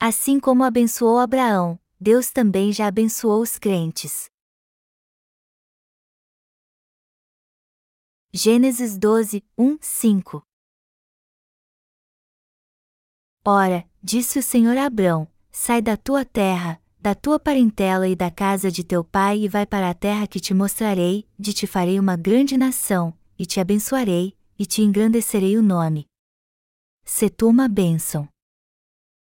Assim como abençoou Abraão, Deus também já abençoou os crentes. Gênesis 12, 1, 5 Ora, disse o Senhor a Abrão: Sai da tua terra, da tua parentela e da casa de teu pai e vai para a terra que te mostrarei, de te farei uma grande nação, e te abençoarei, e te engrandecerei o nome. Se tu uma bênção.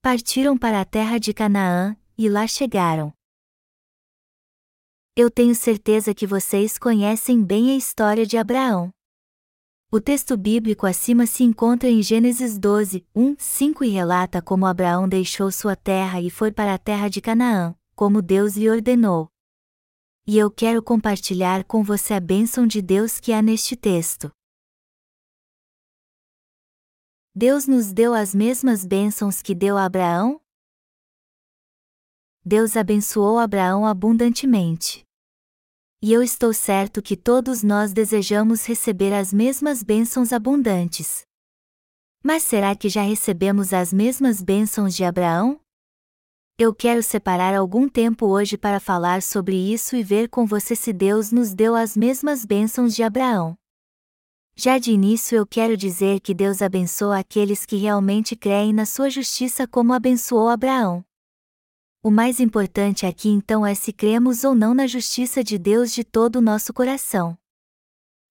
Partiram para a terra de Canaã, e lá chegaram. Eu tenho certeza que vocês conhecem bem a história de Abraão. O texto bíblico acima se encontra em Gênesis 12, 1, 5 e relata como Abraão deixou sua terra e foi para a terra de Canaã, como Deus lhe ordenou. E eu quero compartilhar com você a bênção de Deus que há neste texto. Deus nos deu as mesmas bênçãos que deu a Abraão? Deus abençoou Abraão abundantemente. E eu estou certo que todos nós desejamos receber as mesmas bênçãos abundantes. Mas será que já recebemos as mesmas bênçãos de Abraão? Eu quero separar algum tempo hoje para falar sobre isso e ver com você se Deus nos deu as mesmas bênçãos de Abraão. Já de início eu quero dizer que Deus abençoa aqueles que realmente creem na sua justiça como abençoou Abraão. O mais importante aqui então é se cremos ou não na justiça de Deus de todo o nosso coração.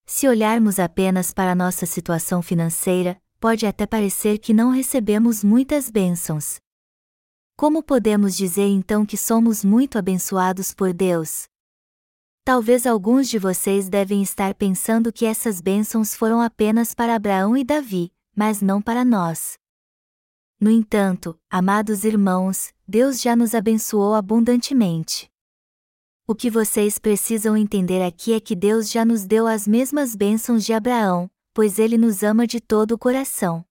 Se olharmos apenas para nossa situação financeira, pode até parecer que não recebemos muitas bênçãos. Como podemos dizer então que somos muito abençoados por Deus? Talvez alguns de vocês devem estar pensando que essas bênçãos foram apenas para Abraão e Davi, mas não para nós. No entanto, amados irmãos, Deus já nos abençoou abundantemente. O que vocês precisam entender aqui é que Deus já nos deu as mesmas bênçãos de Abraão, pois ele nos ama de todo o coração.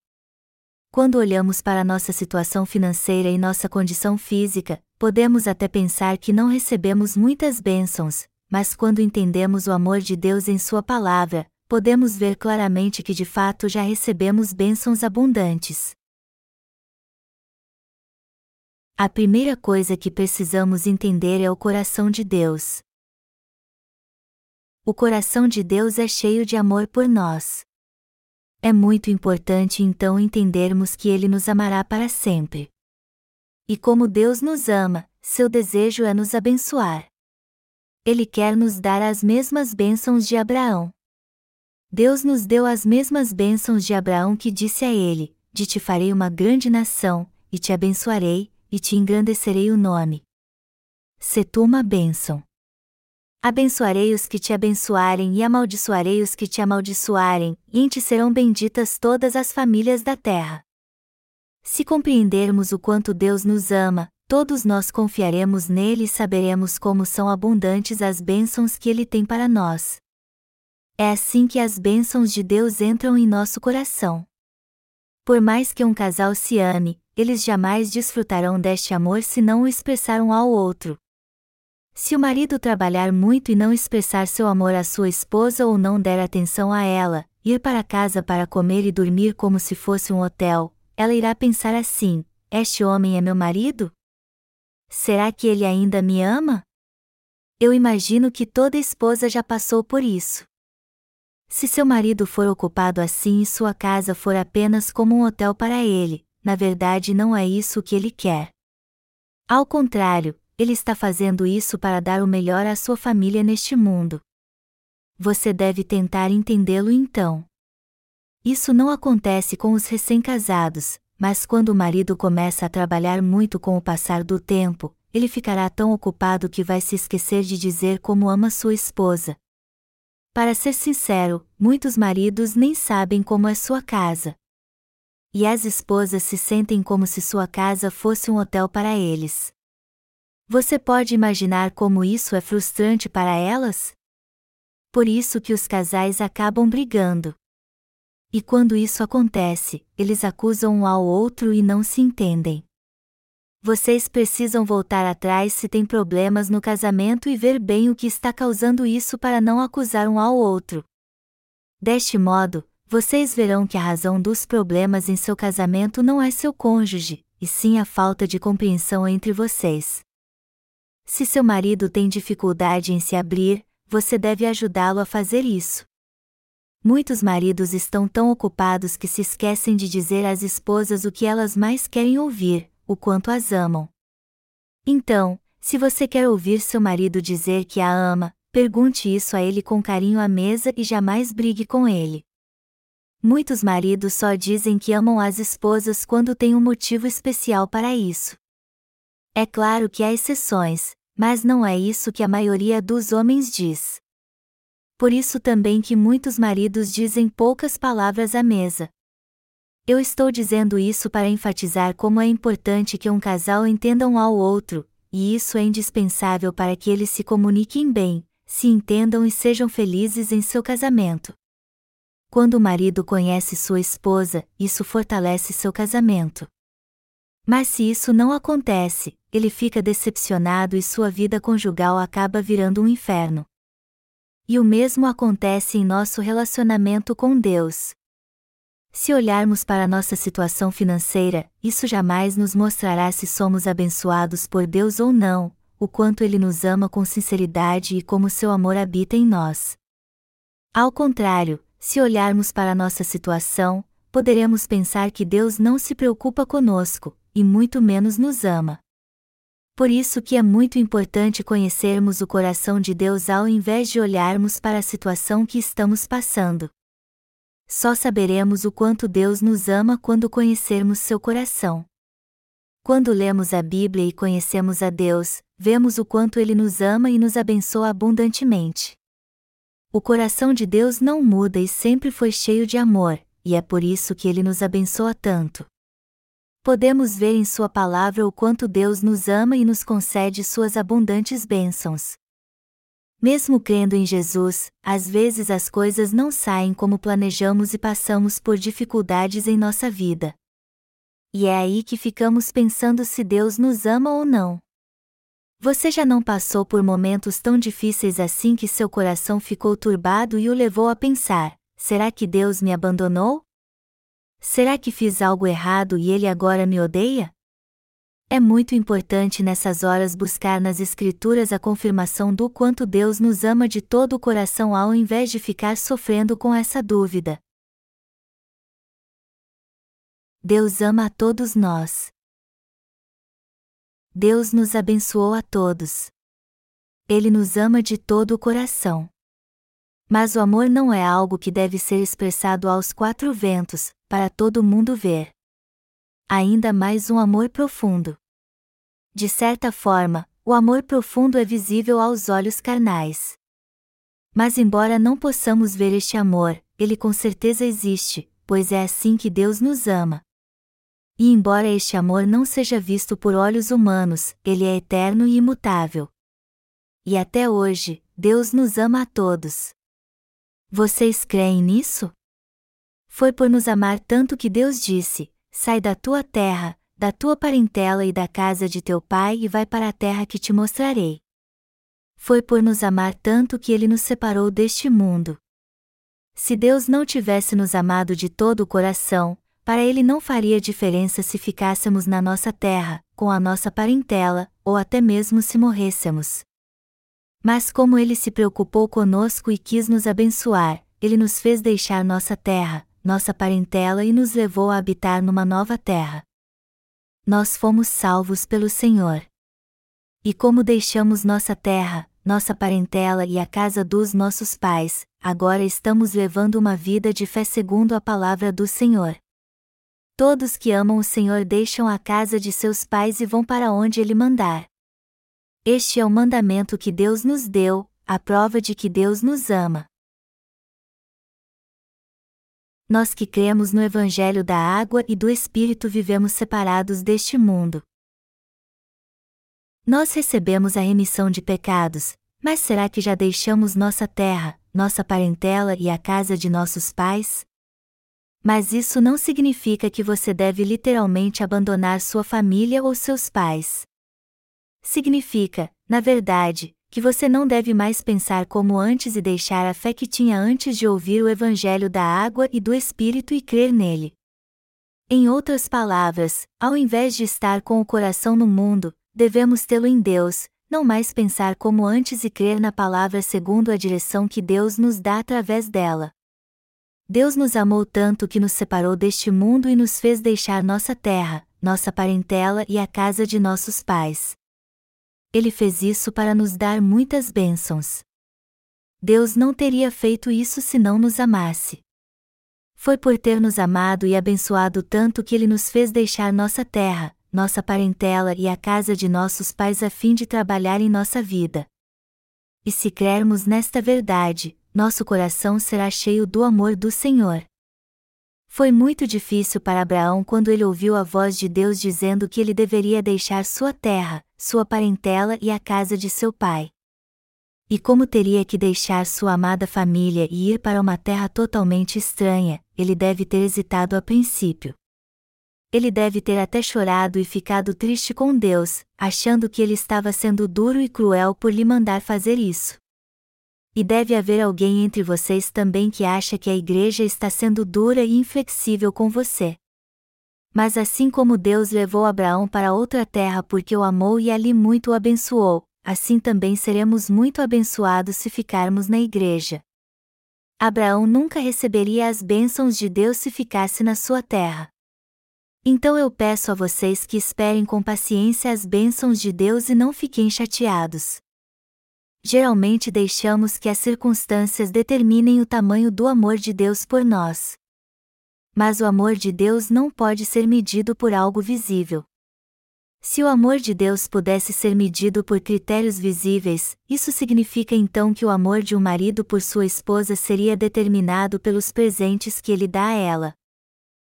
Quando olhamos para nossa situação financeira e nossa condição física, podemos até pensar que não recebemos muitas bênçãos, mas quando entendemos o amor de Deus em Sua palavra, podemos ver claramente que de fato já recebemos bênçãos abundantes. A primeira coisa que precisamos entender é o coração de Deus. O coração de Deus é cheio de amor por nós. É muito importante então entendermos que Ele nos amará para sempre. E como Deus nos ama, seu desejo é nos abençoar. Ele quer nos dar as mesmas bênçãos de Abraão. Deus nos deu as mesmas bênçãos de Abraão que disse a ele: De te farei uma grande nação, e te abençoarei, e te engrandecerei o nome. Se tu uma bênção. Abençoarei os que te abençoarem e amaldiçoarei os que te amaldiçoarem, e em ti serão benditas todas as famílias da terra. Se compreendermos o quanto Deus nos ama, todos nós confiaremos nele e saberemos como são abundantes as bênçãos que ele tem para nós. É assim que as bênçãos de Deus entram em nosso coração. Por mais que um casal se ame, eles jamais desfrutarão deste amor se não o expressar um ao outro. Se o marido trabalhar muito e não expressar seu amor à sua esposa ou não der atenção a ela, ir para casa para comer e dormir como se fosse um hotel, ela irá pensar assim: Este homem é meu marido? Será que ele ainda me ama? Eu imagino que toda esposa já passou por isso. Se seu marido for ocupado assim e sua casa for apenas como um hotel para ele, na verdade não é isso que ele quer. Ao contrário, ele está fazendo isso para dar o melhor à sua família neste mundo. Você deve tentar entendê-lo então. Isso não acontece com os recém-casados, mas quando o marido começa a trabalhar muito com o passar do tempo, ele ficará tão ocupado que vai se esquecer de dizer como ama sua esposa. Para ser sincero, muitos maridos nem sabem como é sua casa. e as esposas se sentem como se sua casa fosse um hotel para eles. Você pode imaginar como isso é frustrante para elas? Por isso que os casais acabam brigando. E quando isso acontece, eles acusam um ao outro e não se entendem. Vocês precisam voltar atrás se tem problemas no casamento e ver bem o que está causando isso para não acusar um ao outro. Deste modo, vocês verão que a razão dos problemas em seu casamento não é seu cônjuge, e sim a falta de compreensão entre vocês. Se seu marido tem dificuldade em se abrir, você deve ajudá-lo a fazer isso. Muitos maridos estão tão ocupados que se esquecem de dizer às esposas o que elas mais querem ouvir, o quanto as amam. Então, se você quer ouvir seu marido dizer que a ama, pergunte isso a ele com carinho à mesa e jamais brigue com ele. Muitos maridos só dizem que amam as esposas quando têm um motivo especial para isso. É claro que há exceções, mas não é isso que a maioria dos homens diz. Por isso também que muitos maridos dizem poucas palavras à mesa. Eu estou dizendo isso para enfatizar como é importante que um casal entenda um ao outro, e isso é indispensável para que eles se comuniquem bem, se entendam e sejam felizes em seu casamento. Quando o marido conhece sua esposa, isso fortalece seu casamento. Mas se isso não acontece, ele fica decepcionado e sua vida conjugal acaba virando um inferno. E o mesmo acontece em nosso relacionamento com Deus. Se olharmos para nossa situação financeira, isso jamais nos mostrará se somos abençoados por Deus ou não, o quanto Ele nos ama com sinceridade e como seu amor habita em nós. Ao contrário, se olharmos para nossa situação, poderemos pensar que Deus não se preocupa conosco, e muito menos nos ama. Por isso que é muito importante conhecermos o coração de Deus ao invés de olharmos para a situação que estamos passando. Só saberemos o quanto Deus nos ama quando conhecermos seu coração. Quando lemos a Bíblia e conhecemos a Deus, vemos o quanto Ele nos ama e nos abençoa abundantemente. O coração de Deus não muda e sempre foi cheio de amor, e é por isso que Ele nos abençoa tanto. Podemos ver em Sua palavra o quanto Deus nos ama e nos concede Suas abundantes bênçãos. Mesmo crendo em Jesus, às vezes as coisas não saem como planejamos e passamos por dificuldades em nossa vida. E é aí que ficamos pensando se Deus nos ama ou não. Você já não passou por momentos tão difíceis assim que seu coração ficou turbado e o levou a pensar: será que Deus me abandonou? Será que fiz algo errado e ele agora me odeia? É muito importante nessas horas buscar nas Escrituras a confirmação do quanto Deus nos ama de todo o coração ao invés de ficar sofrendo com essa dúvida. Deus ama a todos nós. Deus nos abençoou a todos. Ele nos ama de todo o coração. Mas o amor não é algo que deve ser expressado aos quatro ventos, para todo mundo ver ainda mais um amor profundo. De certa forma, o amor profundo é visível aos olhos carnais. Mas, embora não possamos ver este amor, ele com certeza existe, pois é assim que Deus nos ama. E embora este amor não seja visto por olhos humanos, ele é eterno e imutável. E até hoje, Deus nos ama a todos. Vocês creem nisso? Foi por nos amar tanto que Deus disse: Sai da tua terra, da tua parentela e da casa de teu pai e vai para a terra que te mostrarei. Foi por nos amar tanto que ele nos separou deste mundo. Se Deus não tivesse nos amado de todo o coração, para ele não faria diferença se ficássemos na nossa terra, com a nossa parentela, ou até mesmo se morrêssemos. Mas como ele se preocupou conosco e quis nos abençoar, ele nos fez deixar nossa terra, nossa parentela e nos levou a habitar numa nova terra. Nós fomos salvos pelo Senhor. E como deixamos nossa terra, nossa parentela e a casa dos nossos pais, agora estamos levando uma vida de fé segundo a palavra do Senhor. Todos que amam o Senhor deixam a casa de seus pais e vão para onde ele mandar. Este é o mandamento que Deus nos deu, a prova de que Deus nos ama. Nós que cremos no Evangelho da água e do Espírito vivemos separados deste mundo. Nós recebemos a remissão de pecados, mas será que já deixamos nossa terra, nossa parentela e a casa de nossos pais? Mas isso não significa que você deve literalmente abandonar sua família ou seus pais. Significa, na verdade, que você não deve mais pensar como antes e deixar a fé que tinha antes de ouvir o Evangelho da água e do Espírito e crer nele. Em outras palavras, ao invés de estar com o coração no mundo, devemos tê-lo em Deus, não mais pensar como antes e crer na palavra segundo a direção que Deus nos dá através dela. Deus nos amou tanto que nos separou deste mundo e nos fez deixar nossa terra, nossa parentela e a casa de nossos pais. Ele fez isso para nos dar muitas bênçãos. Deus não teria feito isso se não nos amasse. Foi por ter nos amado e abençoado tanto que Ele nos fez deixar nossa terra, nossa parentela e a casa de nossos pais a fim de trabalhar em nossa vida. E se crermos nesta verdade, nosso coração será cheio do amor do Senhor. Foi muito difícil para Abraão quando ele ouviu a voz de Deus dizendo que ele deveria deixar sua terra, sua parentela e a casa de seu pai. E como teria que deixar sua amada família e ir para uma terra totalmente estranha, ele deve ter hesitado a princípio. Ele deve ter até chorado e ficado triste com Deus, achando que ele estava sendo duro e cruel por lhe mandar fazer isso. E deve haver alguém entre vocês também que acha que a igreja está sendo dura e inflexível com você. Mas assim como Deus levou Abraão para outra terra porque o amou e ali muito o abençoou, assim também seremos muito abençoados se ficarmos na igreja. Abraão nunca receberia as bênçãos de Deus se ficasse na sua terra. Então eu peço a vocês que esperem com paciência as bênçãos de Deus e não fiquem chateados geralmente deixamos que as circunstâncias determinem o tamanho do amor de Deus por nós. Mas o amor de Deus não pode ser medido por algo visível. Se o amor de Deus pudesse ser medido por critérios visíveis, isso significa então que o amor de um marido por sua esposa seria determinado pelos presentes que ele dá a ela.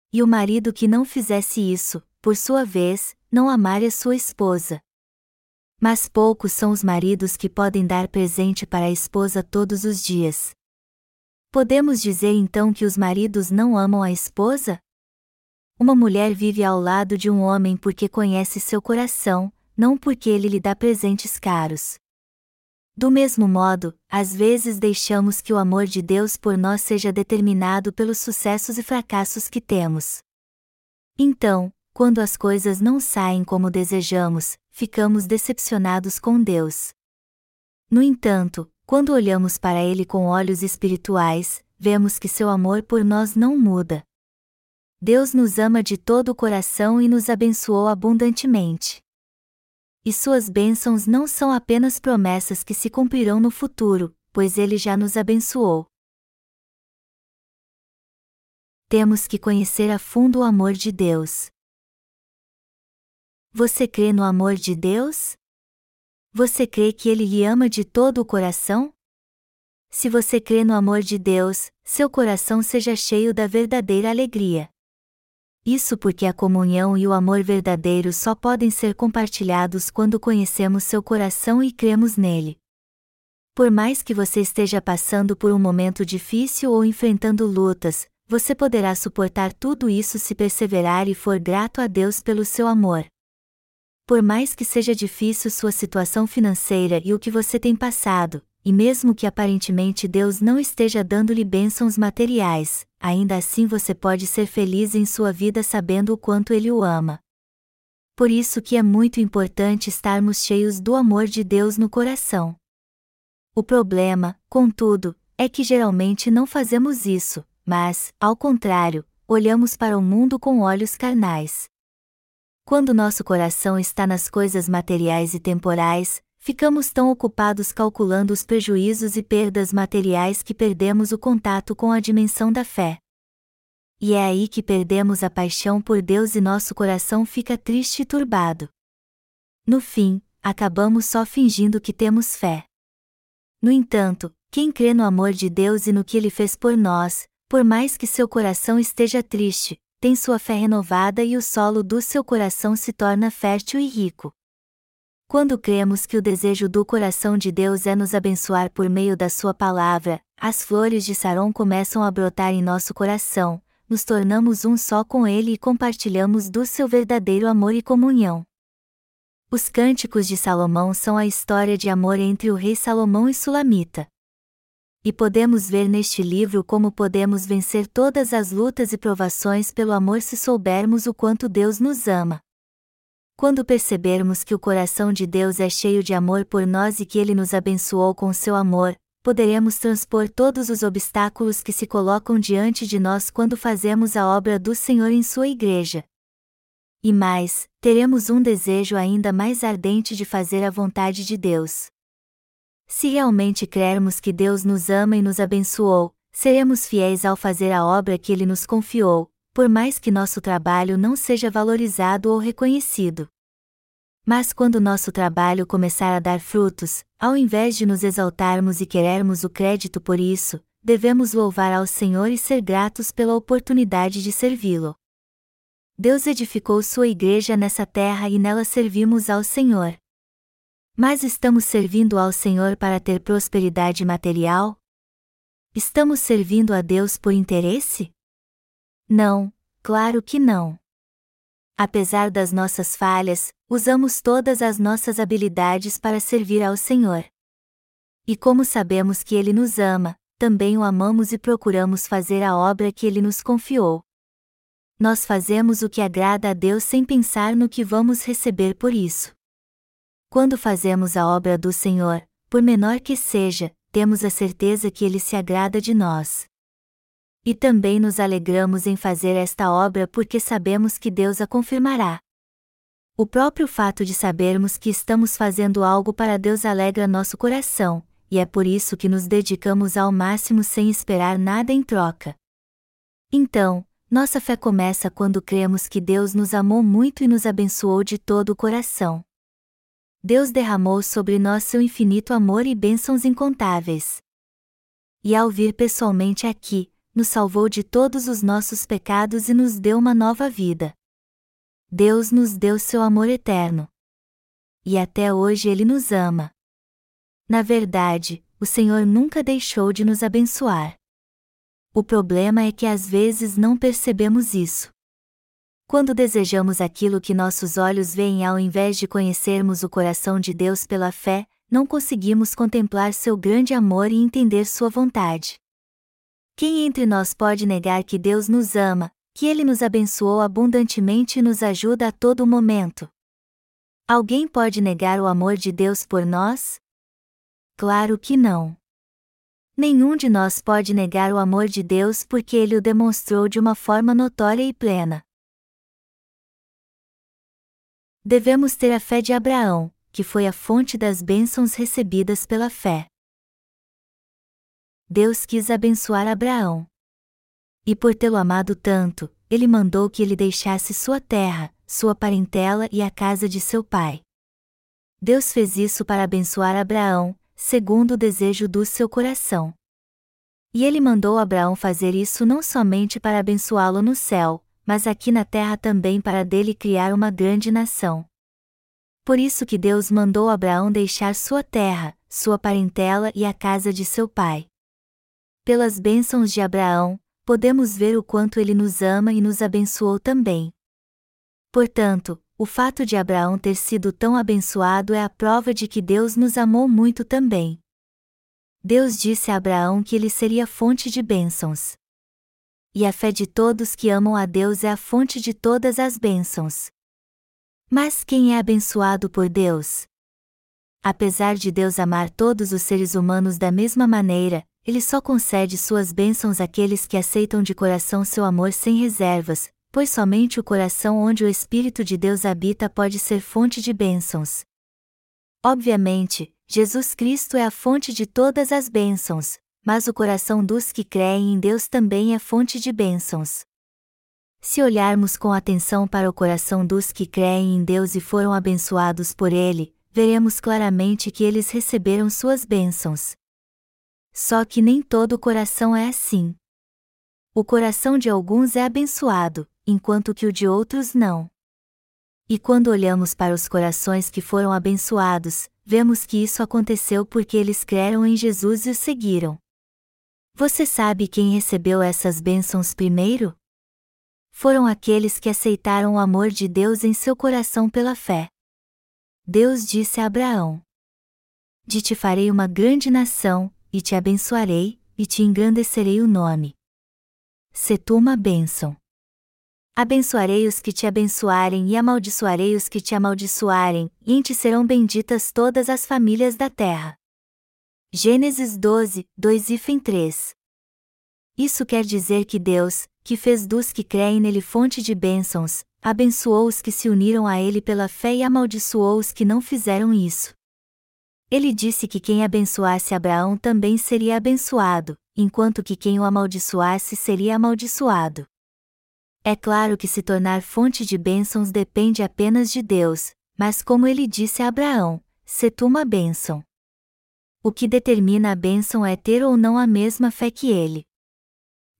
E o marido que não fizesse isso, por sua vez, não amaria sua esposa. Mas poucos são os maridos que podem dar presente para a esposa todos os dias. Podemos dizer então que os maridos não amam a esposa? Uma mulher vive ao lado de um homem porque conhece seu coração, não porque ele lhe dá presentes caros. Do mesmo modo, às vezes deixamos que o amor de Deus por nós seja determinado pelos sucessos e fracassos que temos. Então, quando as coisas não saem como desejamos, ficamos decepcionados com Deus. No entanto, quando olhamos para Ele com olhos espirituais, vemos que seu amor por nós não muda. Deus nos ama de todo o coração e nos abençoou abundantemente. E suas bênçãos não são apenas promessas que se cumprirão no futuro, pois Ele já nos abençoou. Temos que conhecer a fundo o amor de Deus. Você crê no amor de Deus? Você crê que Ele lhe ama de todo o coração? Se você crê no amor de Deus, seu coração seja cheio da verdadeira alegria. Isso porque a comunhão e o amor verdadeiro só podem ser compartilhados quando conhecemos seu coração e cremos nele. Por mais que você esteja passando por um momento difícil ou enfrentando lutas, você poderá suportar tudo isso se perseverar e for grato a Deus pelo seu amor. Por mais que seja difícil sua situação financeira e o que você tem passado, e mesmo que aparentemente Deus não esteja dando-lhe bênçãos materiais, ainda assim você pode ser feliz em sua vida sabendo o quanto Ele o ama. Por isso que é muito importante estarmos cheios do amor de Deus no coração. O problema, contudo, é que geralmente não fazemos isso, mas, ao contrário, olhamos para o mundo com olhos carnais. Quando nosso coração está nas coisas materiais e temporais, ficamos tão ocupados calculando os prejuízos e perdas materiais que perdemos o contato com a dimensão da fé. E é aí que perdemos a paixão por Deus e nosso coração fica triste e turbado. No fim, acabamos só fingindo que temos fé. No entanto, quem crê no amor de Deus e no que Ele fez por nós, por mais que seu coração esteja triste, tem sua fé renovada e o solo do seu coração se torna fértil e rico. Quando cremos que o desejo do coração de Deus é nos abençoar por meio da Sua palavra, as flores de Saron começam a brotar em nosso coração, nos tornamos um só com Ele e compartilhamos do seu verdadeiro amor e comunhão. Os cânticos de Salomão são a história de amor entre o rei Salomão e Sulamita. E podemos ver neste livro como podemos vencer todas as lutas e provações pelo amor se soubermos o quanto Deus nos ama. Quando percebermos que o coração de Deus é cheio de amor por nós e que Ele nos abençoou com seu amor, poderemos transpor todos os obstáculos que se colocam diante de nós quando fazemos a obra do Senhor em Sua igreja. E mais, teremos um desejo ainda mais ardente de fazer a vontade de Deus. Se realmente crermos que Deus nos ama e nos abençoou, seremos fiéis ao fazer a obra que Ele nos confiou, por mais que nosso trabalho não seja valorizado ou reconhecido. Mas quando nosso trabalho começar a dar frutos, ao invés de nos exaltarmos e querermos o crédito por isso, devemos louvar ao Senhor e ser gratos pela oportunidade de servi-lo. Deus edificou sua igreja nessa terra e nela servimos ao Senhor. Mas estamos servindo ao Senhor para ter prosperidade material? Estamos servindo a Deus por interesse? Não, claro que não. Apesar das nossas falhas, usamos todas as nossas habilidades para servir ao Senhor. E como sabemos que Ele nos ama, também o amamos e procuramos fazer a obra que Ele nos confiou. Nós fazemos o que agrada a Deus sem pensar no que vamos receber por isso. Quando fazemos a obra do Senhor, por menor que seja, temos a certeza que Ele se agrada de nós. E também nos alegramos em fazer esta obra porque sabemos que Deus a confirmará. O próprio fato de sabermos que estamos fazendo algo para Deus alegra nosso coração, e é por isso que nos dedicamos ao máximo sem esperar nada em troca. Então, nossa fé começa quando cremos que Deus nos amou muito e nos abençoou de todo o coração. Deus derramou sobre nós seu infinito amor e bênçãos incontáveis. E ao vir pessoalmente aqui, nos salvou de todos os nossos pecados e nos deu uma nova vida. Deus nos deu seu amor eterno. E até hoje Ele nos ama. Na verdade, o Senhor nunca deixou de nos abençoar. O problema é que às vezes não percebemos isso. Quando desejamos aquilo que nossos olhos veem ao invés de conhecermos o coração de Deus pela fé, não conseguimos contemplar seu grande amor e entender sua vontade. Quem entre nós pode negar que Deus nos ama, que Ele nos abençoou abundantemente e nos ajuda a todo momento? Alguém pode negar o amor de Deus por nós? Claro que não. Nenhum de nós pode negar o amor de Deus porque Ele o demonstrou de uma forma notória e plena. Devemos ter a fé de Abraão, que foi a fonte das bênçãos recebidas pela fé. Deus quis abençoar Abraão. E por tê-lo amado tanto, ele mandou que ele deixasse sua terra, sua parentela e a casa de seu pai. Deus fez isso para abençoar Abraão, segundo o desejo do seu coração. E ele mandou Abraão fazer isso não somente para abençoá-lo no céu, mas aqui na terra também para dele criar uma grande nação. Por isso que Deus mandou Abraão deixar sua terra, sua parentela e a casa de seu pai. Pelas bênçãos de Abraão, podemos ver o quanto ele nos ama e nos abençoou também. Portanto, o fato de Abraão ter sido tão abençoado é a prova de que Deus nos amou muito também. Deus disse a Abraão que ele seria fonte de bênçãos. E a fé de todos que amam a Deus é a fonte de todas as bênçãos. Mas quem é abençoado por Deus? Apesar de Deus amar todos os seres humanos da mesma maneira, ele só concede suas bênçãos àqueles que aceitam de coração seu amor sem reservas, pois somente o coração onde o Espírito de Deus habita pode ser fonte de bênçãos. Obviamente, Jesus Cristo é a fonte de todas as bênçãos, mas o coração dos que creem em Deus também é fonte de bênçãos. Se olharmos com atenção para o coração dos que creem em Deus e foram abençoados por Ele, veremos claramente que eles receberam suas bênçãos. Só que nem todo o coração é assim. O coração de alguns é abençoado, enquanto que o de outros não. E quando olhamos para os corações que foram abençoados, vemos que isso aconteceu porque eles creram em Jesus e o seguiram. Você sabe quem recebeu essas bênçãos primeiro? Foram aqueles que aceitaram o amor de Deus em seu coração pela fé. Deus disse a Abraão: De te farei uma grande nação, e te abençoarei, e te engrandecerei o nome. Se tu uma bênção. Abençoarei os que te abençoarem e amaldiçoarei os que te amaldiçoarem, e em ti serão benditas todas as famílias da terra. Gênesis 12, 2 e 3. Isso quer dizer que Deus, que fez dos que creem nele fonte de bênçãos, abençoou os que se uniram a ele pela fé e amaldiçoou os que não fizeram isso. Ele disse que quem abençoasse Abraão também seria abençoado, enquanto que quem o amaldiçoasse seria amaldiçoado. É claro que se tornar fonte de bênçãos depende apenas de Deus, mas como ele disse a Abraão, se tu uma bênção. O que determina a bênção é ter ou não a mesma fé que ele.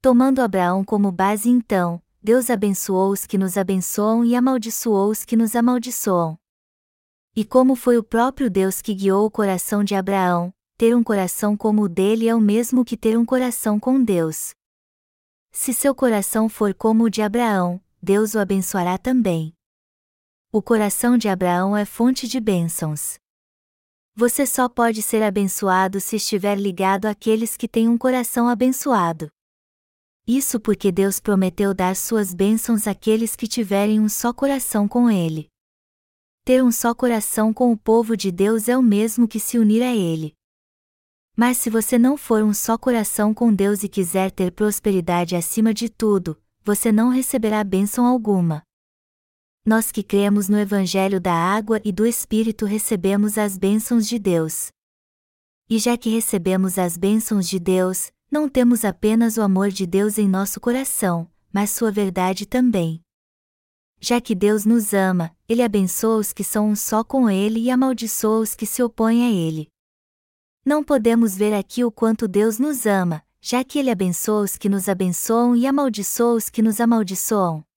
Tomando Abraão como base então, Deus abençoou os que nos abençoam e amaldiçoou os que nos amaldiçoam. E como foi o próprio Deus que guiou o coração de Abraão, ter um coração como o dele é o mesmo que ter um coração com Deus. Se seu coração for como o de Abraão, Deus o abençoará também. O coração de Abraão é fonte de bênçãos. Você só pode ser abençoado se estiver ligado àqueles que têm um coração abençoado. Isso porque Deus prometeu dar suas bênçãos àqueles que tiverem um só coração com Ele. Ter um só coração com o povo de Deus é o mesmo que se unir a Ele. Mas se você não for um só coração com Deus e quiser ter prosperidade acima de tudo, você não receberá bênção alguma. Nós que cremos no Evangelho da Água e do Espírito recebemos as bênçãos de Deus. E já que recebemos as bênçãos de Deus, não temos apenas o amor de Deus em nosso coração, mas sua verdade também. Já que Deus nos ama, Ele abençoa os que são um só com Ele e amaldiçoa os que se opõem a Ele. Não podemos ver aqui o quanto Deus nos ama, já que Ele abençoa os que nos abençoam e amaldiçoa os que nos amaldiçoam.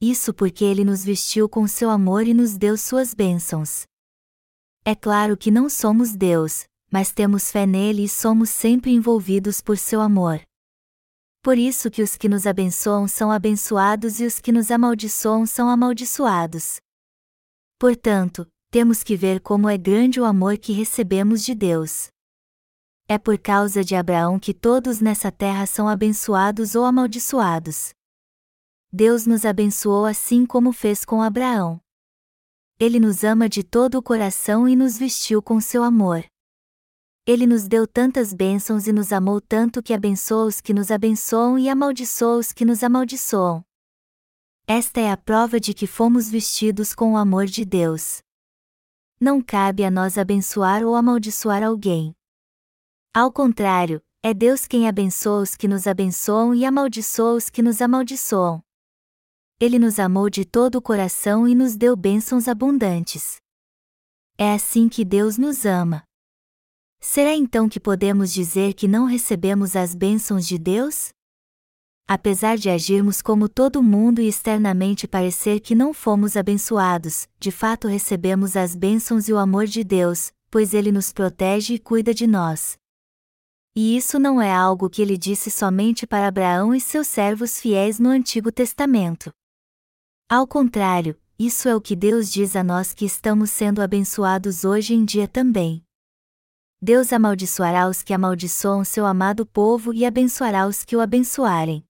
Isso porque Ele nos vestiu com seu amor e nos deu suas bênçãos. É claro que não somos Deus, mas temos fé nele e somos sempre envolvidos por seu amor. Por isso que os que nos abençoam são abençoados e os que nos amaldiçoam são amaldiçoados. Portanto, temos que ver como é grande o amor que recebemos de Deus. É por causa de Abraão que todos nessa terra são abençoados ou amaldiçoados. Deus nos abençoou assim como fez com Abraão. Ele nos ama de todo o coração e nos vestiu com seu amor. Ele nos deu tantas bênçãos e nos amou tanto que abençoa os que nos abençoam e amaldiçoa os que nos amaldiçoam. Esta é a prova de que fomos vestidos com o amor de Deus. Não cabe a nós abençoar ou amaldiçoar alguém. Ao contrário, é Deus quem abençoa os que nos abençoam e amaldiçoa os que nos amaldiçoam. Ele nos amou de todo o coração e nos deu bênçãos abundantes. É assim que Deus nos ama. Será então que podemos dizer que não recebemos as bênçãos de Deus? Apesar de agirmos como todo mundo e externamente parecer que não fomos abençoados, de fato recebemos as bênçãos e o amor de Deus, pois Ele nos protege e cuida de nós. E isso não é algo que ele disse somente para Abraão e seus servos fiéis no Antigo Testamento. Ao contrário, isso é o que Deus diz a nós que estamos sendo abençoados hoje em dia também. Deus amaldiçoará os que amaldiçoam seu amado povo e abençoará os que o abençoarem.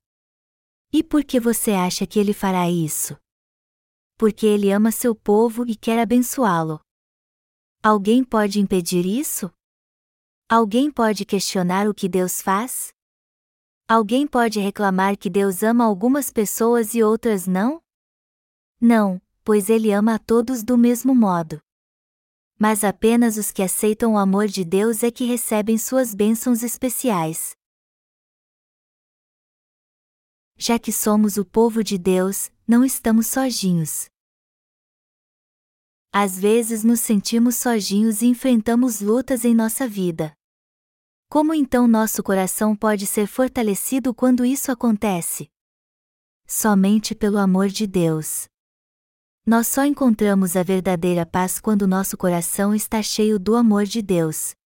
E por que você acha que ele fará isso? Porque ele ama seu povo e quer abençoá-lo. Alguém pode impedir isso? Alguém pode questionar o que Deus faz? Alguém pode reclamar que Deus ama algumas pessoas e outras não? Não, pois ele ama a todos do mesmo modo. Mas apenas os que aceitam o amor de Deus é que recebem suas bênçãos especiais já que somos o povo de Deus, não estamos sozinhos. Às vezes nos sentimos sozinhos e enfrentamos lutas em nossa vida. Como então nosso coração pode ser fortalecido quando isso acontece? Somente pelo amor de Deus. Nós só encontramos a verdadeira paz quando nosso coração está cheio do amor de Deus.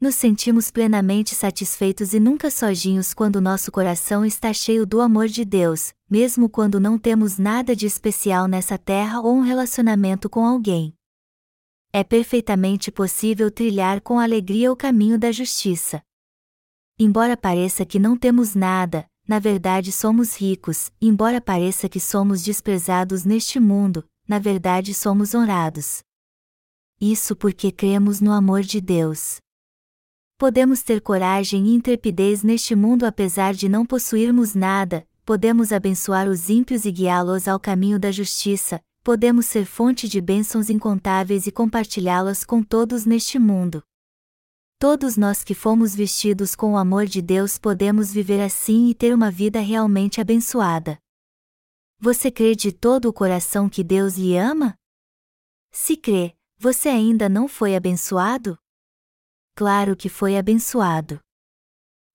Nos sentimos plenamente satisfeitos e nunca sozinhos quando nosso coração está cheio do amor de Deus, mesmo quando não temos nada de especial nessa terra ou um relacionamento com alguém. É perfeitamente possível trilhar com alegria o caminho da justiça. Embora pareça que não temos nada, na verdade somos ricos, embora pareça que somos desprezados neste mundo, na verdade somos honrados. Isso porque cremos no amor de Deus. Podemos ter coragem e intrepidez neste mundo apesar de não possuirmos nada, podemos abençoar os ímpios e guiá-los ao caminho da justiça, podemos ser fonte de bênçãos incontáveis e compartilhá-las com todos neste mundo. Todos nós que fomos vestidos com o amor de Deus podemos viver assim e ter uma vida realmente abençoada. Você crê de todo o coração que Deus lhe ama? Se crê, você ainda não foi abençoado? Claro que foi abençoado.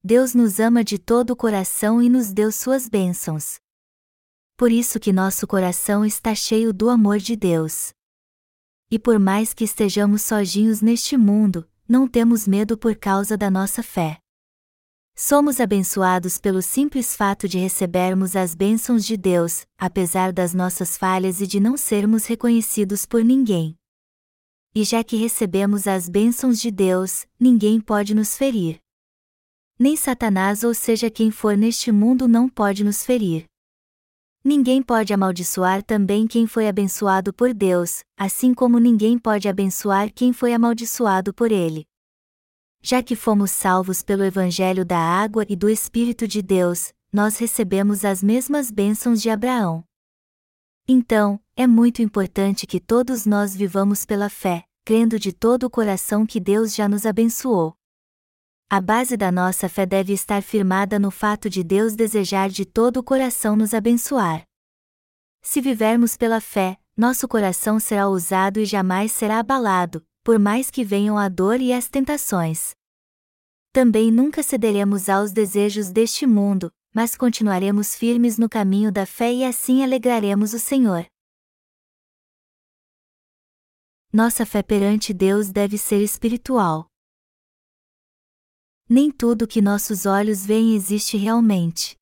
Deus nos ama de todo o coração e nos deu suas bênçãos. Por isso que nosso coração está cheio do amor de Deus. E por mais que estejamos sozinhos neste mundo, não temos medo por causa da nossa fé. Somos abençoados pelo simples fato de recebermos as bênçãos de Deus, apesar das nossas falhas e de não sermos reconhecidos por ninguém. E já que recebemos as bênçãos de Deus, ninguém pode nos ferir. Nem Satanás ou seja quem for neste mundo não pode nos ferir. Ninguém pode amaldiçoar também quem foi abençoado por Deus, assim como ninguém pode abençoar quem foi amaldiçoado por Ele. Já que fomos salvos pelo Evangelho da Água e do Espírito de Deus, nós recebemos as mesmas bênçãos de Abraão. Então, é muito importante que todos nós vivamos pela fé, crendo de todo o coração que Deus já nos abençoou. A base da nossa fé deve estar firmada no fato de Deus desejar de todo o coração nos abençoar. Se vivermos pela fé, nosso coração será ousado e jamais será abalado, por mais que venham a dor e as tentações. Também nunca cederemos aos desejos deste mundo, mas continuaremos firmes no caminho da fé e assim alegraremos o Senhor. Nossa fé perante Deus deve ser espiritual. Nem tudo que nossos olhos veem existe realmente.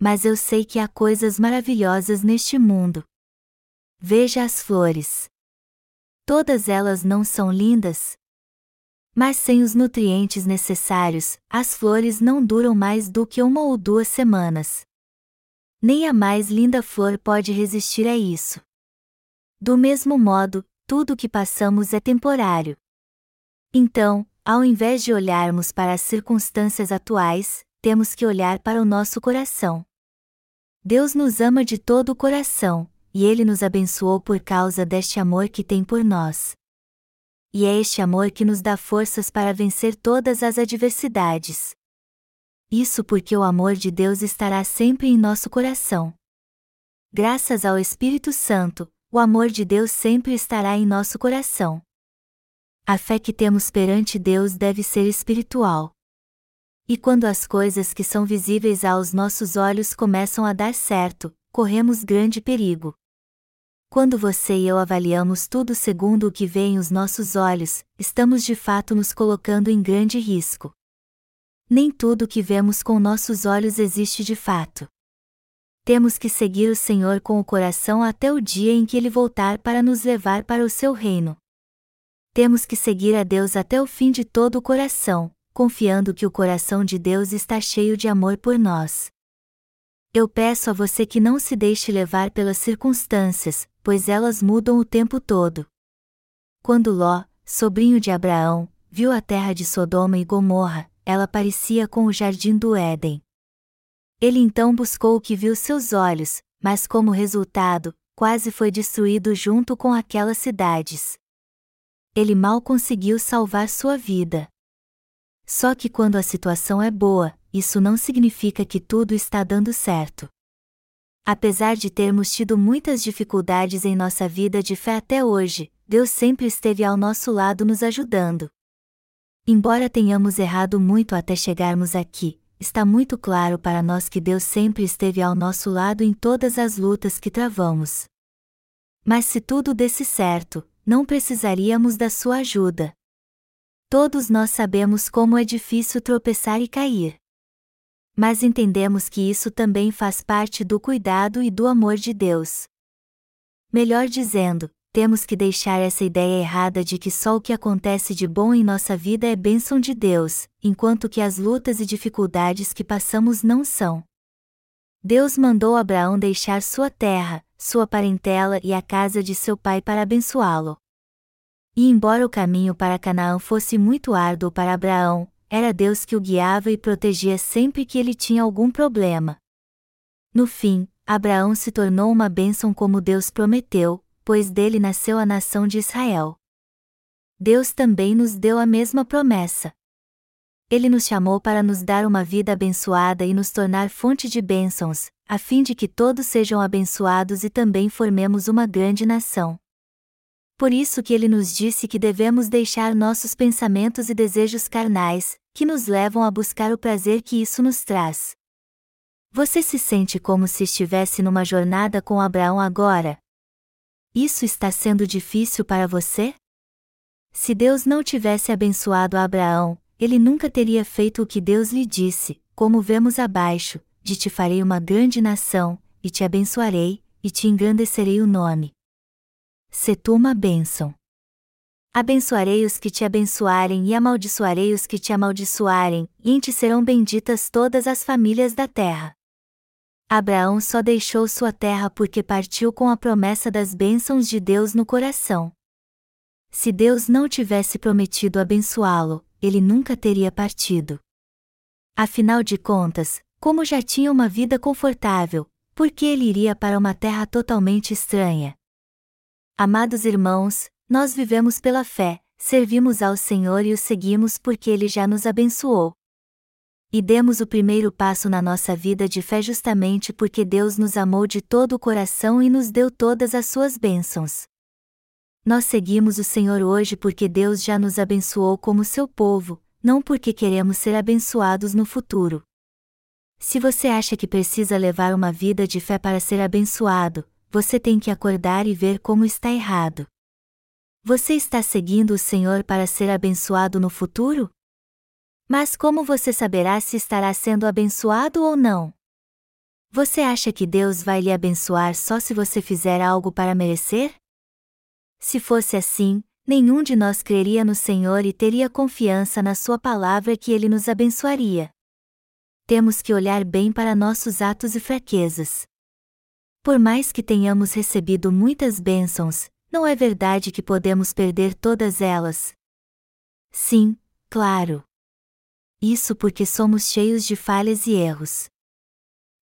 Mas eu sei que há coisas maravilhosas neste mundo. Veja as flores. Todas elas não são lindas? Mas sem os nutrientes necessários, as flores não duram mais do que uma ou duas semanas. Nem a mais linda flor pode resistir a isso. Do mesmo modo, tudo o que passamos é temporário. Então, ao invés de olharmos para as circunstâncias atuais, temos que olhar para o nosso coração. Deus nos ama de todo o coração, e Ele nos abençoou por causa deste amor que tem por nós. E é este amor que nos dá forças para vencer todas as adversidades. Isso porque o amor de Deus estará sempre em nosso coração. Graças ao Espírito Santo, o amor de Deus sempre estará em nosso coração. A fé que temos perante Deus deve ser espiritual. E quando as coisas que são visíveis aos nossos olhos começam a dar certo, corremos grande perigo. Quando você e eu avaliamos tudo segundo o que vê em os nossos olhos, estamos de fato nos colocando em grande risco. Nem tudo o que vemos com nossos olhos existe de fato. Temos que seguir o Senhor com o coração até o dia em que ele voltar para nos levar para o seu reino temos que seguir a Deus até o fim de todo o coração, confiando que o coração de Deus está cheio de amor por nós. Eu peço a você que não se deixe levar pelas circunstâncias, pois elas mudam o tempo todo. Quando Ló, sobrinho de Abraão, viu a terra de Sodoma e Gomorra, ela parecia com o jardim do Éden. Ele então buscou o que viu seus olhos, mas como resultado, quase foi destruído junto com aquelas cidades ele mal conseguiu salvar sua vida. Só que quando a situação é boa, isso não significa que tudo está dando certo. Apesar de termos tido muitas dificuldades em nossa vida de fé até hoje, Deus sempre esteve ao nosso lado nos ajudando. Embora tenhamos errado muito até chegarmos aqui, está muito claro para nós que Deus sempre esteve ao nosso lado em todas as lutas que travamos. Mas se tudo desse certo, não precisaríamos da sua ajuda. Todos nós sabemos como é difícil tropeçar e cair. Mas entendemos que isso também faz parte do cuidado e do amor de Deus. Melhor dizendo, temos que deixar essa ideia errada de que só o que acontece de bom em nossa vida é bênção de Deus, enquanto que as lutas e dificuldades que passamos não são. Deus mandou Abraão deixar sua terra, sua parentela e a casa de seu pai para abençoá-lo. E embora o caminho para Canaã fosse muito árduo para Abraão, era Deus que o guiava e protegia sempre que ele tinha algum problema. No fim, Abraão se tornou uma bênção como Deus prometeu, pois dele nasceu a nação de Israel. Deus também nos deu a mesma promessa. Ele nos chamou para nos dar uma vida abençoada e nos tornar fonte de bênçãos, a fim de que todos sejam abençoados e também formemos uma grande nação. Por isso que ele nos disse que devemos deixar nossos pensamentos e desejos carnais, que nos levam a buscar o prazer que isso nos traz. Você se sente como se estivesse numa jornada com Abraão agora? Isso está sendo difícil para você? Se Deus não tivesse abençoado Abraão, ele nunca teria feito o que Deus lhe disse, como vemos abaixo: de te farei uma grande nação, e te abençoarei, e te engrandecerei o nome. Se tu uma bênção. Abençoarei os que te abençoarem e amaldiçoarei os que te amaldiçoarem, e em ti serão benditas todas as famílias da terra. Abraão só deixou sua terra porque partiu com a promessa das bênçãos de Deus no coração. Se Deus não tivesse prometido abençoá-lo, ele nunca teria partido. Afinal de contas, como já tinha uma vida confortável, por que ele iria para uma terra totalmente estranha? Amados irmãos, nós vivemos pela fé, servimos ao Senhor e o seguimos porque ele já nos abençoou e demos o primeiro passo na nossa vida de fé justamente porque Deus nos amou de todo o coração e nos deu todas as suas bênçãos. Nós seguimos o Senhor hoje porque Deus já nos abençoou como seu povo, não porque queremos ser abençoados no futuro. Se você acha que precisa levar uma vida de fé para ser abençoado, você tem que acordar e ver como está errado. Você está seguindo o Senhor para ser abençoado no futuro? Mas como você saberá se estará sendo abençoado ou não? Você acha que Deus vai lhe abençoar só se você fizer algo para merecer? Se fosse assim, nenhum de nós creria no Senhor e teria confiança na Sua palavra que Ele nos abençoaria. Temos que olhar bem para nossos atos e fraquezas. Por mais que tenhamos recebido muitas bênçãos, não é verdade que podemos perder todas elas. Sim, claro isso porque somos cheios de falhas e erros.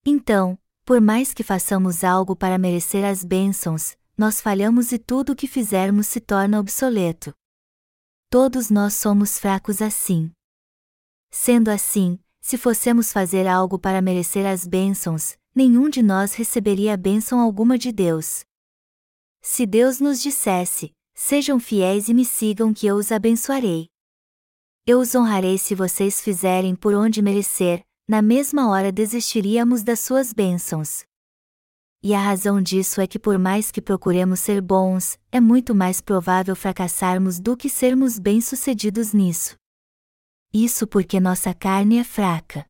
Então, por mais que façamos algo para merecer as bênçãos, nós falhamos e tudo o que fizermos se torna obsoleto. Todos nós somos fracos assim. Sendo assim, se fossemos fazer algo para merecer as bênçãos, nenhum de nós receberia bênção alguma de Deus. Se Deus nos dissesse: Sejam fiéis e me sigam que eu os abençoarei. Eu os honrarei se vocês fizerem por onde merecer, na mesma hora desistiríamos das suas bênçãos. E a razão disso é que, por mais que procuremos ser bons, é muito mais provável fracassarmos do que sermos bem-sucedidos nisso. Isso porque nossa carne é fraca.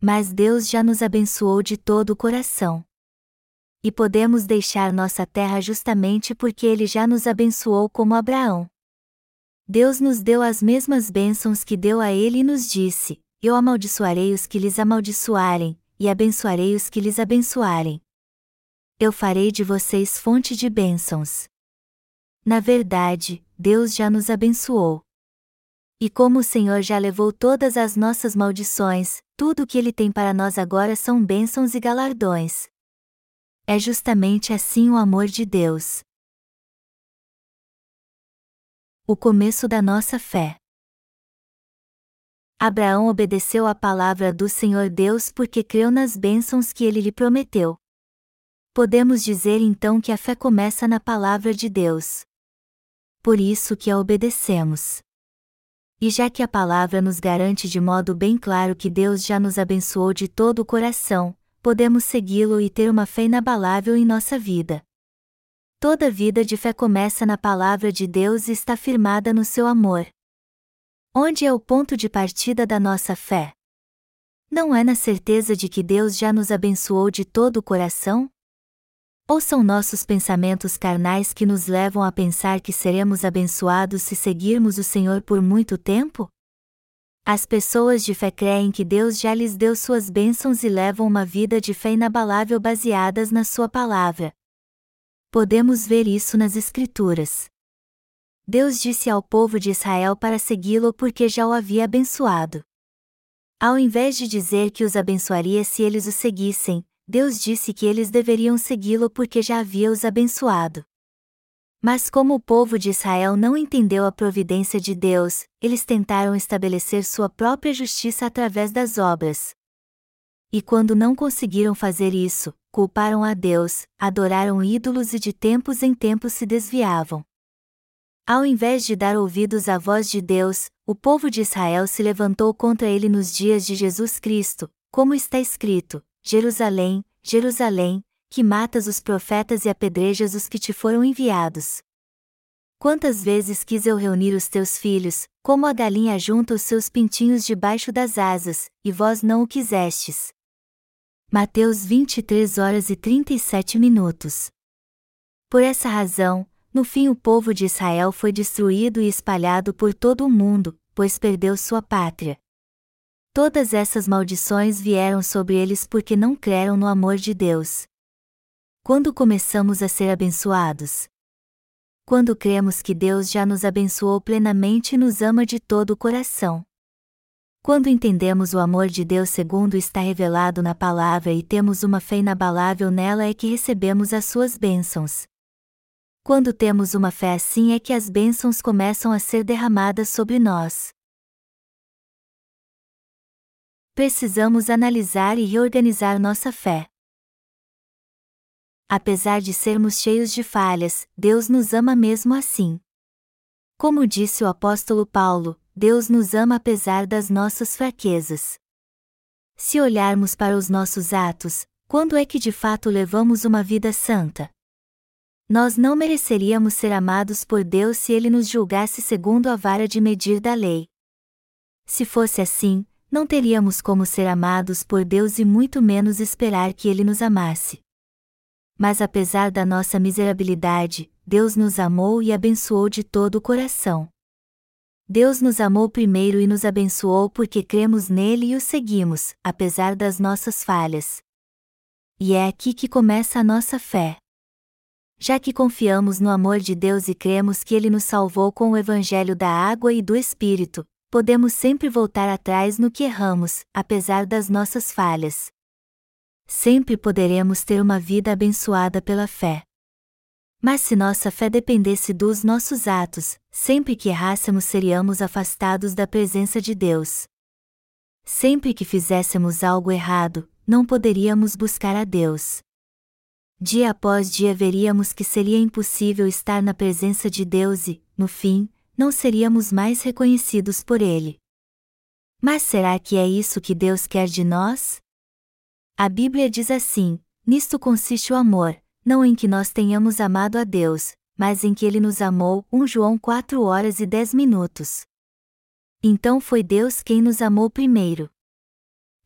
Mas Deus já nos abençoou de todo o coração. E podemos deixar nossa terra justamente porque Ele já nos abençoou como Abraão. Deus nos deu as mesmas bênçãos que deu a ele e nos disse: Eu amaldiçoarei os que lhes amaldiçoarem, e abençoarei os que lhes abençoarem. Eu farei de vocês fonte de bênçãos. Na verdade, Deus já nos abençoou. E como o Senhor já levou todas as nossas maldições, tudo o que Ele tem para nós agora são bênçãos e galardões. É justamente assim o amor de Deus o começo da nossa fé. Abraão obedeceu à palavra do Senhor Deus porque creu nas bênçãos que ele lhe prometeu. Podemos dizer então que a fé começa na palavra de Deus. Por isso que a obedecemos. E já que a palavra nos garante de modo bem claro que Deus já nos abençoou de todo o coração, podemos segui-lo e ter uma fé inabalável em nossa vida. Toda vida de fé começa na palavra de Deus e está firmada no seu amor. Onde é o ponto de partida da nossa fé? Não é na certeza de que Deus já nos abençoou de todo o coração? Ou são nossos pensamentos carnais que nos levam a pensar que seremos abençoados se seguirmos o Senhor por muito tempo? As pessoas de fé creem que Deus já lhes deu suas bênçãos e levam uma vida de fé inabalável baseadas na Sua palavra. Podemos ver isso nas Escrituras. Deus disse ao povo de Israel para segui-lo porque já o havia abençoado. Ao invés de dizer que os abençoaria se eles o seguissem, Deus disse que eles deveriam segui-lo porque já havia os abençoado. Mas como o povo de Israel não entendeu a providência de Deus, eles tentaram estabelecer sua própria justiça através das obras. E quando não conseguiram fazer isso, culparam a Deus, adoraram ídolos e de tempos em tempos se desviavam. Ao invés de dar ouvidos à voz de Deus, o povo de Israel se levantou contra ele nos dias de Jesus Cristo, como está escrito: Jerusalém, Jerusalém, que matas os profetas e apedrejas os que te foram enviados. Quantas vezes quis eu reunir os teus filhos, como a galinha junta os seus pintinhos debaixo das asas, e vós não o quisestes. Mateus 23 horas e 37 minutos. Por essa razão, no fim o povo de Israel foi destruído e espalhado por todo o mundo, pois perdeu sua pátria. Todas essas maldições vieram sobre eles porque não creram no amor de Deus. Quando começamos a ser abençoados? Quando cremos que Deus já nos abençoou plenamente e nos ama de todo o coração. Quando entendemos o amor de Deus segundo está revelado na palavra e temos uma fé inabalável nela é que recebemos as suas bênçãos. Quando temos uma fé assim é que as bênçãos começam a ser derramadas sobre nós. Precisamos analisar e reorganizar nossa fé. Apesar de sermos cheios de falhas, Deus nos ama mesmo assim. Como disse o apóstolo Paulo, Deus nos ama apesar das nossas fraquezas. Se olharmos para os nossos atos, quando é que de fato levamos uma vida santa? Nós não mereceríamos ser amados por Deus se ele nos julgasse segundo a vara de medir da lei. Se fosse assim, não teríamos como ser amados por Deus e muito menos esperar que ele nos amasse mas apesar da nossa miserabilidade, Deus nos amou e abençoou de todo o coração. Deus nos amou primeiro e nos abençoou porque cremos nele e o seguimos, apesar das nossas falhas. E é aqui que começa a nossa fé. Já que confiamos no amor de Deus e cremos que ele nos salvou com o evangelho da água e do Espírito, podemos sempre voltar atrás no que erramos, apesar das nossas falhas sempre poderemos ter uma vida abençoada pela fé. Mas se nossa fé dependesse dos nossos atos, sempre que errássemos seríamos afastados da presença de Deus. Sempre que fizéssemos algo errado, não poderíamos buscar a Deus. Dia após dia veríamos que seria impossível estar na presença de Deus e, no fim, não seríamos mais reconhecidos por Ele. Mas será que é isso que Deus quer de nós? A Bíblia diz assim: Nisto consiste o amor, não em que nós tenhamos amado a Deus, mas em que ele nos amou. 1 João 4 horas e 10 minutos. Então foi Deus quem nos amou primeiro.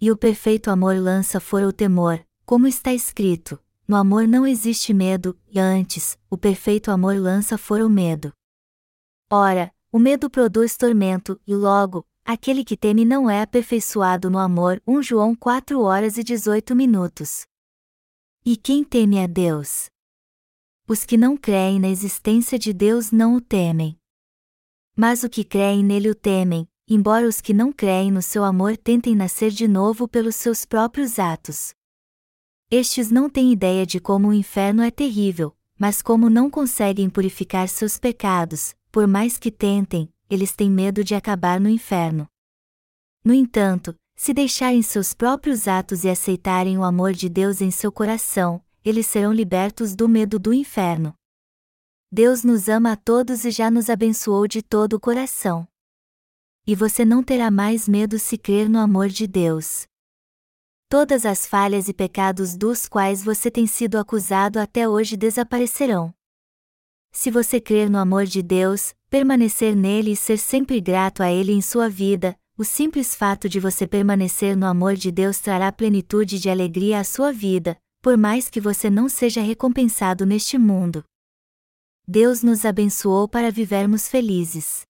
E o perfeito amor lança fora o temor, como está escrito: No amor não existe medo, e antes, o perfeito amor lança fora o medo. Ora, o medo produz tormento, e logo, Aquele que teme não é aperfeiçoado no amor. 1 João 4 horas e 18 minutos. E quem teme a Deus? Os que não creem na existência de Deus não o temem. Mas os que creem nele o temem, embora os que não creem no seu amor tentem nascer de novo pelos seus próprios atos. Estes não têm ideia de como o inferno é terrível, mas como não conseguem purificar seus pecados, por mais que tentem, eles têm medo de acabar no inferno. No entanto, se deixarem seus próprios atos e aceitarem o amor de Deus em seu coração, eles serão libertos do medo do inferno. Deus nos ama a todos e já nos abençoou de todo o coração. e você não terá mais medo se crer no amor de Deus. Todas as falhas e pecados dos quais você tem sido acusado até hoje desaparecerão. Se você crer no amor de Deus, permanecer nele e ser sempre grato a ele em sua vida, o simples fato de você permanecer no amor de Deus trará plenitude de alegria à sua vida, por mais que você não seja recompensado neste mundo. Deus nos abençoou para vivermos felizes.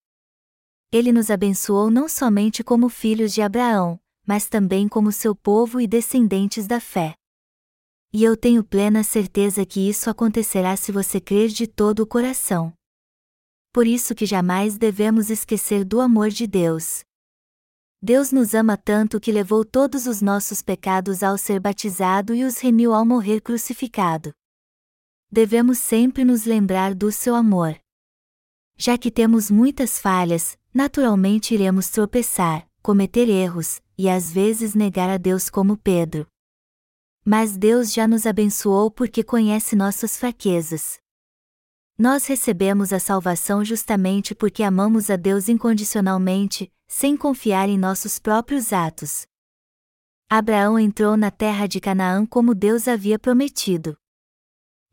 Ele nos abençoou não somente como filhos de Abraão, mas também como seu povo e descendentes da fé. E eu tenho plena certeza que isso acontecerá se você crer de todo o coração. Por isso que jamais devemos esquecer do amor de Deus. Deus nos ama tanto que levou todos os nossos pecados ao ser batizado e os remiu ao morrer crucificado. Devemos sempre nos lembrar do seu amor. Já que temos muitas falhas, naturalmente iremos tropeçar, cometer erros, e às vezes negar a Deus como Pedro. Mas Deus já nos abençoou porque conhece nossas fraquezas. Nós recebemos a salvação justamente porque amamos a Deus incondicionalmente, sem confiar em nossos próprios atos. Abraão entrou na terra de Canaã como Deus havia prometido.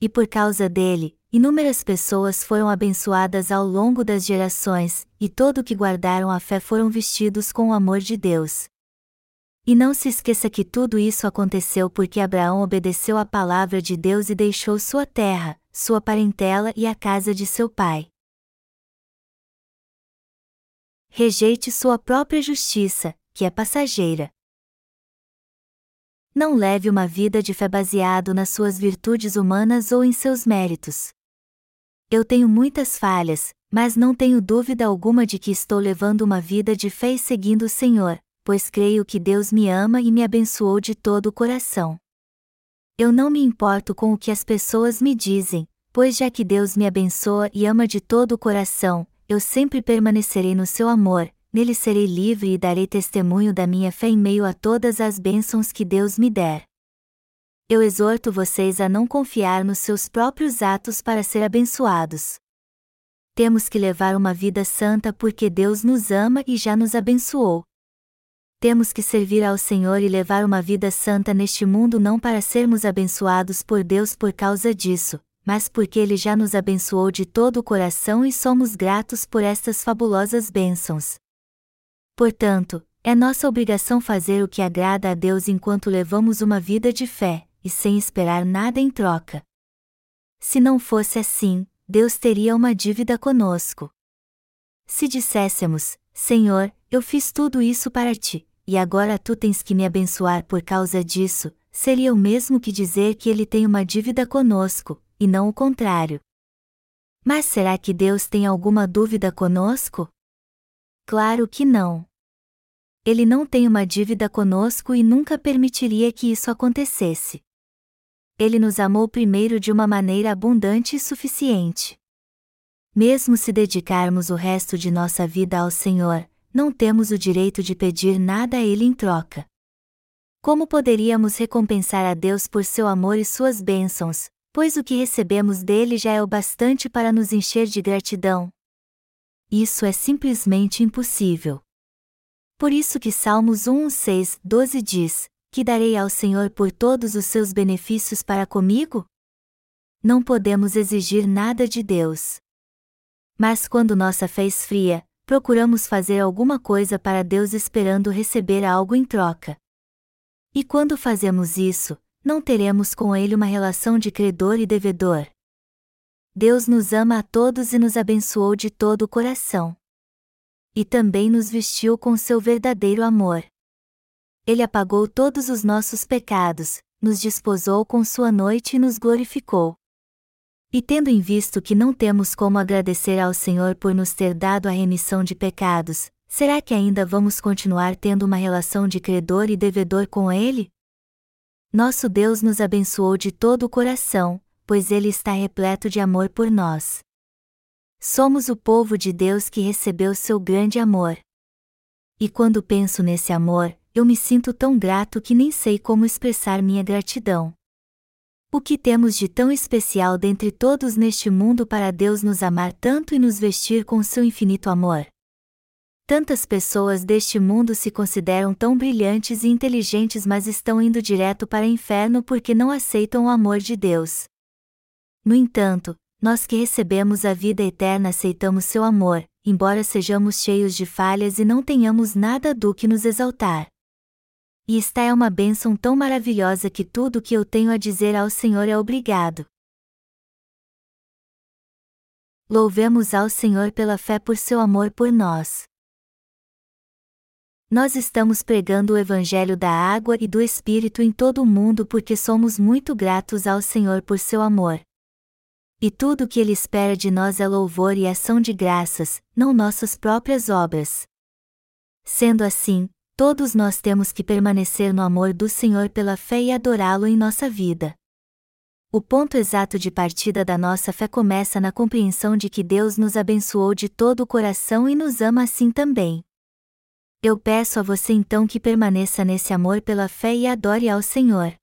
E por causa dele, Inúmeras pessoas foram abençoadas ao longo das gerações, e todo que guardaram a fé foram vestidos com o amor de Deus. E não se esqueça que tudo isso aconteceu porque Abraão obedeceu à palavra de Deus e deixou sua terra, sua parentela e a casa de seu pai. Rejeite sua própria justiça, que é passageira. Não leve uma vida de fé baseado nas suas virtudes humanas ou em seus méritos. Eu tenho muitas falhas, mas não tenho dúvida alguma de que estou levando uma vida de fé e seguindo o Senhor, pois creio que Deus me ama e me abençoou de todo o coração. Eu não me importo com o que as pessoas me dizem, pois já que Deus me abençoa e ama de todo o coração, eu sempre permanecerei no seu amor, nele serei livre e darei testemunho da minha fé em meio a todas as bênçãos que Deus me der eu exorto vocês a não confiar nos seus próprios atos para ser abençoados. Temos que levar uma vida santa porque Deus nos ama e já nos abençoou. Temos que servir ao Senhor e levar uma vida santa neste mundo não para sermos abençoados por Deus por causa disso, mas porque Ele já nos abençoou de todo o coração e somos gratos por estas fabulosas bênçãos. Portanto, é nossa obrigação fazer o que agrada a Deus enquanto levamos uma vida de fé, e sem esperar nada em troca. Se não fosse assim, Deus teria uma dívida conosco. Se disséssemos, Senhor, eu fiz tudo isso para ti, e agora tu tens que me abençoar por causa disso, seria o mesmo que dizer que ele tem uma dívida conosco, e não o contrário. Mas será que Deus tem alguma dúvida conosco? Claro que não. Ele não tem uma dívida conosco e nunca permitiria que isso acontecesse. Ele nos amou primeiro de uma maneira abundante e suficiente. Mesmo se dedicarmos o resto de nossa vida ao Senhor, não temos o direito de pedir nada a Ele em troca. Como poderíamos recompensar a Deus por seu amor e suas bênçãos, pois o que recebemos dele já é o bastante para nos encher de gratidão? Isso é simplesmente impossível. Por isso que Salmos 1, 6, 12 diz: que darei ao Senhor por todos os seus benefícios para comigo? Não podemos exigir nada de Deus. Mas quando nossa fé esfria, procuramos fazer alguma coisa para Deus esperando receber algo em troca. E quando fazemos isso, não teremos com Ele uma relação de credor e devedor. Deus nos ama a todos e nos abençoou de todo o coração. E também nos vestiu com seu verdadeiro amor. Ele apagou todos os nossos pecados, nos desposou com sua noite e nos glorificou. E tendo em visto que não temos como agradecer ao Senhor por nos ter dado a remissão de pecados, será que ainda vamos continuar tendo uma relação de credor e devedor com Ele? Nosso Deus nos abençoou de todo o coração, pois Ele está repleto de amor por nós. Somos o povo de Deus que recebeu seu grande amor. E quando penso nesse amor, eu me sinto tão grato que nem sei como expressar minha gratidão. O que temos de tão especial dentre todos neste mundo para Deus nos amar tanto e nos vestir com seu infinito amor? Tantas pessoas deste mundo se consideram tão brilhantes e inteligentes, mas estão indo direto para o inferno porque não aceitam o amor de Deus. No entanto, nós que recebemos a vida eterna aceitamos seu amor, embora sejamos cheios de falhas e não tenhamos nada do que nos exaltar. E esta é uma bênção tão maravilhosa que tudo o que eu tenho a dizer ao Senhor é obrigado. Louvemos ao Senhor pela fé por seu amor por nós. Nós estamos pregando o Evangelho da água e do Espírito em todo o mundo porque somos muito gratos ao Senhor por seu amor. E tudo o que Ele espera de nós é louvor e ação de graças, não nossas próprias obras. Sendo assim, todos nós temos que permanecer no amor do Senhor pela fé e adorá-lo em nossa vida. O ponto exato de partida da nossa fé começa na compreensão de que Deus nos abençoou de todo o coração e nos ama assim também. Eu peço a você então que permaneça nesse amor pela fé e adore ao Senhor.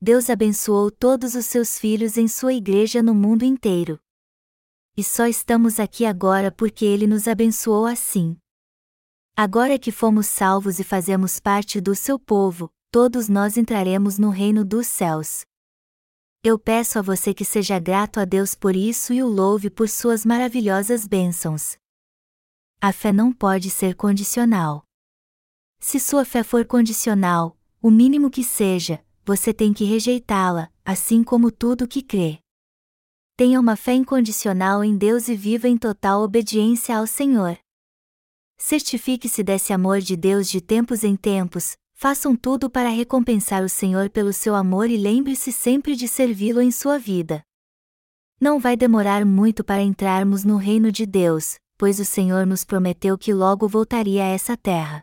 Deus abençoou todos os seus filhos em sua igreja no mundo inteiro. E só estamos aqui agora porque Ele nos abençoou assim. Agora que fomos salvos e fazemos parte do seu povo, todos nós entraremos no reino dos céus. Eu peço a você que seja grato a Deus por isso e o louve por suas maravilhosas bênçãos. A fé não pode ser condicional. Se sua fé for condicional, o mínimo que seja, você tem que rejeitá-la, assim como tudo que crê. Tenha uma fé incondicional em Deus e viva em total obediência ao Senhor. Certifique-se desse amor de Deus de tempos em tempos, façam tudo para recompensar o Senhor pelo seu amor e lembre-se sempre de servi-lo em sua vida. Não vai demorar muito para entrarmos no reino de Deus, pois o Senhor nos prometeu que logo voltaria a essa terra.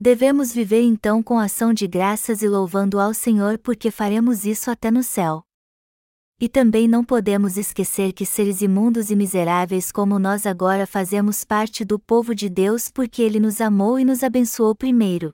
Devemos viver então com ação de graças e louvando ao Senhor porque faremos isso até no céu. E também não podemos esquecer que seres imundos e miseráveis como nós agora fazemos parte do povo de Deus porque Ele nos amou e nos abençoou primeiro.